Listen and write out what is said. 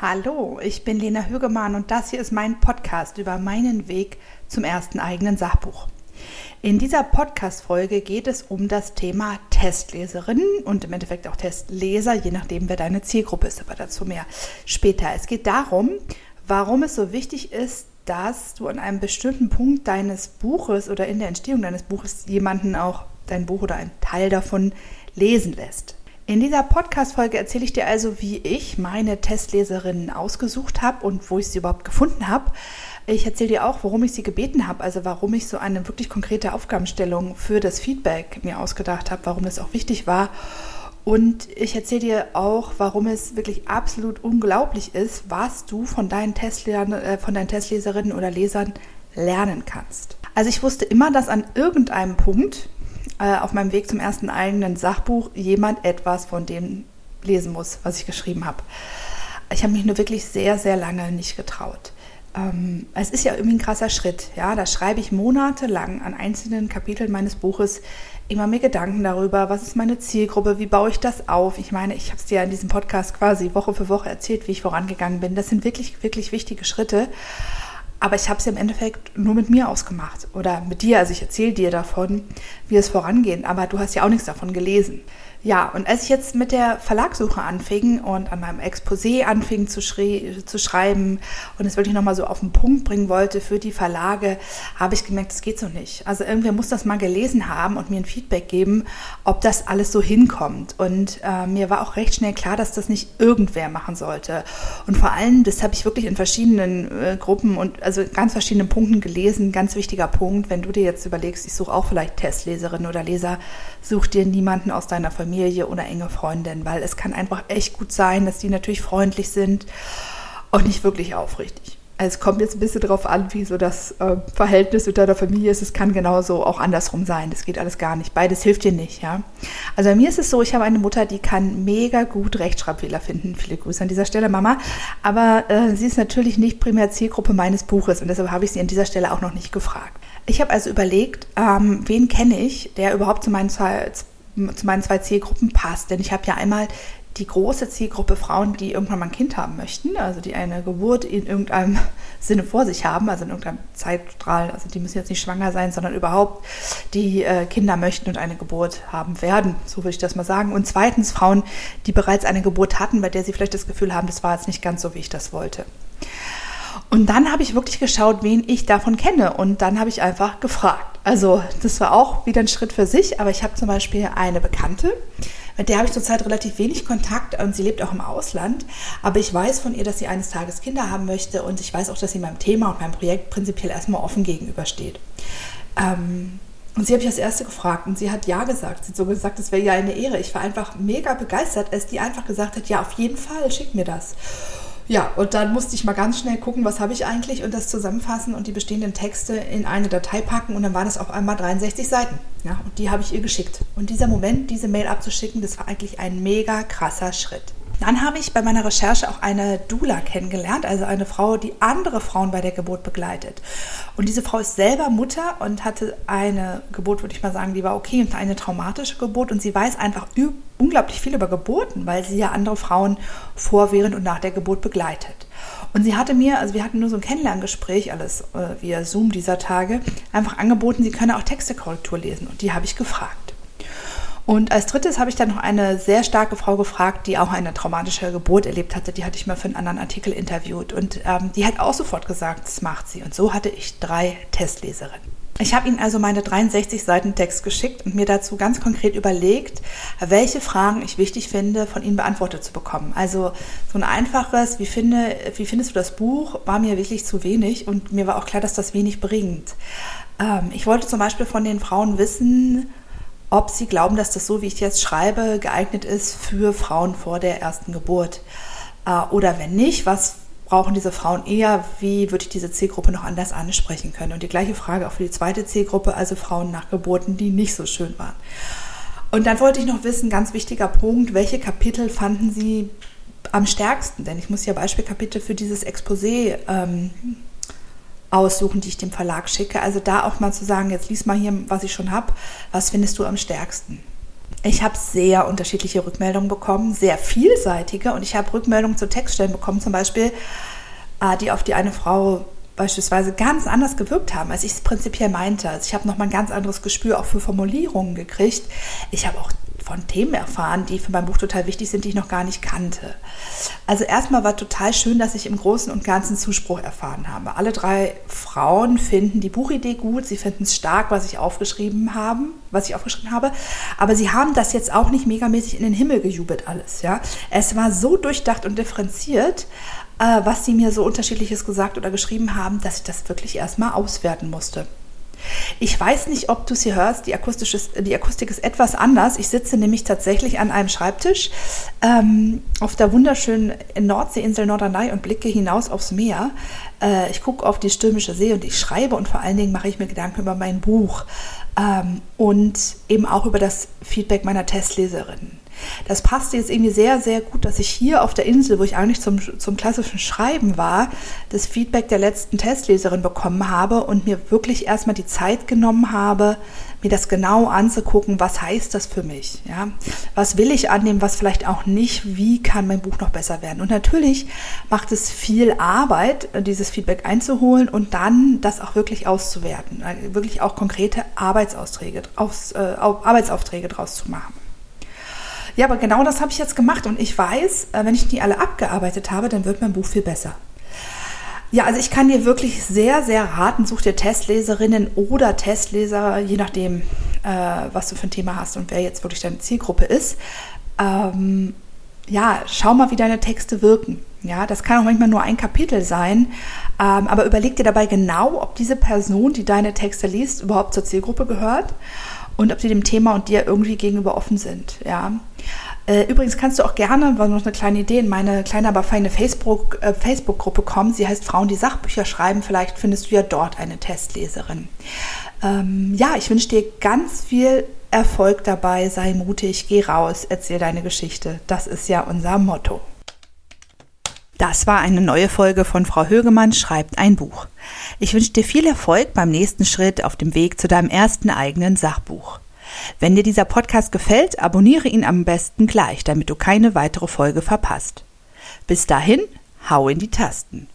Hallo, ich bin Lena Högemann und das hier ist mein Podcast über meinen Weg zum ersten eigenen Sachbuch. In dieser Podcast-Folge geht es um das Thema Testleserinnen und im Endeffekt auch Testleser, je nachdem, wer deine Zielgruppe ist, aber dazu mehr später. Es geht darum, warum es so wichtig ist, dass du an einem bestimmten Punkt deines Buches oder in der Entstehung deines Buches jemanden auch dein Buch oder einen Teil davon lesen lässt. In dieser Podcast-Folge erzähle ich dir also, wie ich meine Testleserinnen ausgesucht habe und wo ich sie überhaupt gefunden habe. Ich erzähle dir auch, warum ich sie gebeten habe, also warum ich so eine wirklich konkrete Aufgabenstellung für das Feedback mir ausgedacht habe, warum das auch wichtig war. Und ich erzähle dir auch, warum es wirklich absolut unglaublich ist, was du von deinen, äh, von deinen Testleserinnen oder Lesern lernen kannst. Also ich wusste immer, dass an irgendeinem Punkt äh, auf meinem Weg zum ersten eigenen Sachbuch jemand etwas von dem lesen muss, was ich geschrieben habe. Ich habe mich nur wirklich sehr, sehr lange nicht getraut. Ähm, es ist ja irgendwie ein krasser Schritt. Ja, da schreibe ich monatelang an einzelnen Kapiteln meines Buches immer mir Gedanken darüber, was ist meine Zielgruppe, wie baue ich das auf. Ich meine, ich habe es dir ja in diesem Podcast quasi Woche für Woche erzählt, wie ich vorangegangen bin. Das sind wirklich, wirklich wichtige Schritte. Aber ich habe es ja im Endeffekt nur mit mir ausgemacht oder mit dir. Also ich erzähle dir davon, wie es vorangeht. Aber du hast ja auch nichts davon gelesen. Ja, und als ich jetzt mit der Verlagssuche anfing und an meinem Exposé anfing zu, zu schreiben und es wirklich nochmal so auf den Punkt bringen wollte für die Verlage, habe ich gemerkt, das geht so nicht. Also irgendwer muss das mal gelesen haben und mir ein Feedback geben, ob das alles so hinkommt. Und äh, mir war auch recht schnell klar, dass das nicht irgendwer machen sollte. Und vor allem, das habe ich wirklich in verschiedenen äh, Gruppen und also ganz verschiedenen Punkten gelesen. Ganz wichtiger Punkt, wenn du dir jetzt überlegst, ich suche auch vielleicht Testleserinnen oder Leser, such dir niemanden aus deiner Familie Familie oder enge Freundin, weil es kann einfach echt gut sein, dass die natürlich freundlich sind und nicht wirklich aufrichtig. Also es kommt jetzt ein bisschen darauf an, wie so das äh, Verhältnis mit deiner Familie ist. Es kann genauso auch andersrum sein. Das geht alles gar nicht. Beides hilft dir nicht, ja. Also bei mir ist es so, ich habe eine Mutter, die kann mega gut Rechtschreibfehler finden. Viele Grüße an dieser Stelle, Mama. Aber äh, sie ist natürlich nicht primär Zielgruppe meines Buches und deshalb habe ich sie an dieser Stelle auch noch nicht gefragt. Ich habe also überlegt, ähm, wen kenne ich, der überhaupt zu meinen zu meinen zwei Zielgruppen passt. Denn ich habe ja einmal die große Zielgruppe Frauen, die irgendwann mal ein Kind haben möchten, also die eine Geburt in irgendeinem Sinne vor sich haben, also in irgendeinem Zeitstrahl, also die müssen jetzt nicht schwanger sein, sondern überhaupt die äh, Kinder möchten und eine Geburt haben werden, so würde ich das mal sagen. Und zweitens Frauen, die bereits eine Geburt hatten, bei der sie vielleicht das Gefühl haben, das war jetzt nicht ganz so, wie ich das wollte. Und dann habe ich wirklich geschaut, wen ich davon kenne. Und dann habe ich einfach gefragt. Also das war auch wieder ein Schritt für sich. Aber ich habe zum Beispiel eine Bekannte, mit der habe ich zurzeit relativ wenig Kontakt und sie lebt auch im Ausland. Aber ich weiß von ihr, dass sie eines Tages Kinder haben möchte und ich weiß auch, dass sie meinem Thema und meinem Projekt prinzipiell erstmal offen gegenübersteht. Ähm, und sie habe ich als erste gefragt und sie hat ja gesagt. Sie hat so gesagt, es wäre ja eine Ehre. Ich war einfach mega begeistert, als die einfach gesagt hat, ja, auf jeden Fall, schick mir das. Ja, und dann musste ich mal ganz schnell gucken, was habe ich eigentlich und das zusammenfassen und die bestehenden Texte in eine Datei packen und dann waren es auf einmal 63 Seiten. Ja, und die habe ich ihr geschickt. Und dieser Moment, diese Mail abzuschicken, das war eigentlich ein mega krasser Schritt. Dann habe ich bei meiner Recherche auch eine Dula kennengelernt, also eine Frau, die andere Frauen bei der Geburt begleitet. Und diese Frau ist selber Mutter und hatte eine Geburt, würde ich mal sagen, die war okay und eine traumatische Geburt. Und sie weiß einfach unglaublich viel über Geburten, weil sie ja andere Frauen vor, während und nach der Geburt begleitet. Und sie hatte mir, also wir hatten nur so ein Kennenlerngespräch, alles äh, via Zoom dieser Tage, einfach angeboten, sie könne auch Textekorrektur lesen. Und die habe ich gefragt. Und als drittes habe ich dann noch eine sehr starke Frau gefragt, die auch eine traumatische Geburt erlebt hatte. Die hatte ich mal für einen anderen Artikel interviewt. Und ähm, die hat auch sofort gesagt, das macht sie. Und so hatte ich drei Testleserinnen. Ich habe Ihnen also meine 63 Seiten Text geschickt und mir dazu ganz konkret überlegt, welche Fragen ich wichtig finde, von Ihnen beantwortet zu bekommen. Also so ein einfaches, wie, finde, wie findest du das Buch, war mir wirklich zu wenig und mir war auch klar, dass das wenig bringt. Ähm, ich wollte zum Beispiel von den Frauen wissen, ob sie glauben, dass das so, wie ich jetzt schreibe, geeignet ist für Frauen vor der ersten Geburt. Äh, oder wenn nicht, was brauchen diese Frauen eher? Wie würde ich diese Zielgruppe noch anders ansprechen können? Und die gleiche Frage auch für die zweite Zielgruppe, also Frauen nach Geburten, die nicht so schön waren. Und dann wollte ich noch wissen, ganz wichtiger Punkt, welche Kapitel fanden Sie am stärksten? Denn ich muss ja Beispielkapitel für dieses Exposé ähm, aussuchen, die ich dem Verlag schicke. Also da auch mal zu sagen, jetzt lies mal hier, was ich schon habe, was findest du am stärksten? Ich habe sehr unterschiedliche Rückmeldungen bekommen, sehr vielseitige. Und ich habe Rückmeldungen zu Textstellen bekommen, zum Beispiel, äh, die auf die eine Frau beispielsweise ganz anders gewirkt haben, als ich es prinzipiell meinte. Also ich habe nochmal ein ganz anderes Gespür auch für Formulierungen gekriegt. Ich habe auch von Themen erfahren, die für mein Buch total wichtig sind, die ich noch gar nicht kannte. Also erstmal war total schön, dass ich im Großen und Ganzen Zuspruch erfahren habe. Alle drei Frauen finden die Buchidee gut, sie finden es stark, was ich aufgeschrieben habe, was ich aufgeschrieben habe, aber sie haben das jetzt auch nicht megamäßig in den Himmel gejubelt alles, ja. Es war so durchdacht und differenziert, äh, was sie mir so unterschiedliches gesagt oder geschrieben haben, dass ich das wirklich erstmal auswerten musste. Ich weiß nicht, ob du sie hörst, die, die Akustik ist etwas anders. Ich sitze nämlich tatsächlich an einem Schreibtisch ähm, auf der wunderschönen Nordseeinsel Norderney und blicke hinaus aufs Meer. Äh, ich gucke auf die stürmische See und ich schreibe und vor allen Dingen mache ich mir Gedanken über mein Buch ähm, und eben auch über das Feedback meiner Testleserinnen. Das passte jetzt irgendwie sehr, sehr gut, dass ich hier auf der Insel, wo ich eigentlich zum, zum klassischen Schreiben war, das Feedback der letzten Testleserin bekommen habe und mir wirklich erstmal die Zeit genommen habe, mir das genau anzugucken, was heißt das für mich? Ja? Was will ich annehmen, was vielleicht auch nicht? Wie kann mein Buch noch besser werden? Und natürlich macht es viel Arbeit, dieses Feedback einzuholen und dann das auch wirklich auszuwerten, wirklich auch konkrete Arbeitsaufträge, aus, äh, Arbeitsaufträge draus zu machen. Ja, aber genau das habe ich jetzt gemacht und ich weiß, äh, wenn ich die alle abgearbeitet habe, dann wird mein Buch viel besser. Ja, also ich kann dir wirklich sehr, sehr raten, such dir Testleserinnen oder Testleser, je nachdem, äh, was du für ein Thema hast und wer jetzt wirklich deine Zielgruppe ist. Ähm, ja, schau mal, wie deine Texte wirken. Ja, das kann auch manchmal nur ein Kapitel sein, ähm, aber überleg dir dabei genau, ob diese Person, die deine Texte liest, überhaupt zur Zielgruppe gehört und ob sie dem Thema und dir irgendwie gegenüber offen sind. Ja. Äh, übrigens kannst du auch gerne, war noch eine kleine Idee, in meine kleine, aber feine Facebook, äh, Facebook-Gruppe kommen. Sie heißt Frauen, die Sachbücher schreiben. Vielleicht findest du ja dort eine Testleserin. Ähm, ja, ich wünsche dir ganz viel Erfolg dabei. Sei mutig, geh raus, erzähl deine Geschichte. Das ist ja unser Motto. Das war eine neue Folge von Frau Högemann schreibt ein Buch. Ich wünsche dir viel Erfolg beim nächsten Schritt auf dem Weg zu deinem ersten eigenen Sachbuch. Wenn dir dieser Podcast gefällt, abonniere ihn am besten gleich, damit du keine weitere Folge verpasst. Bis dahin, hau in die Tasten.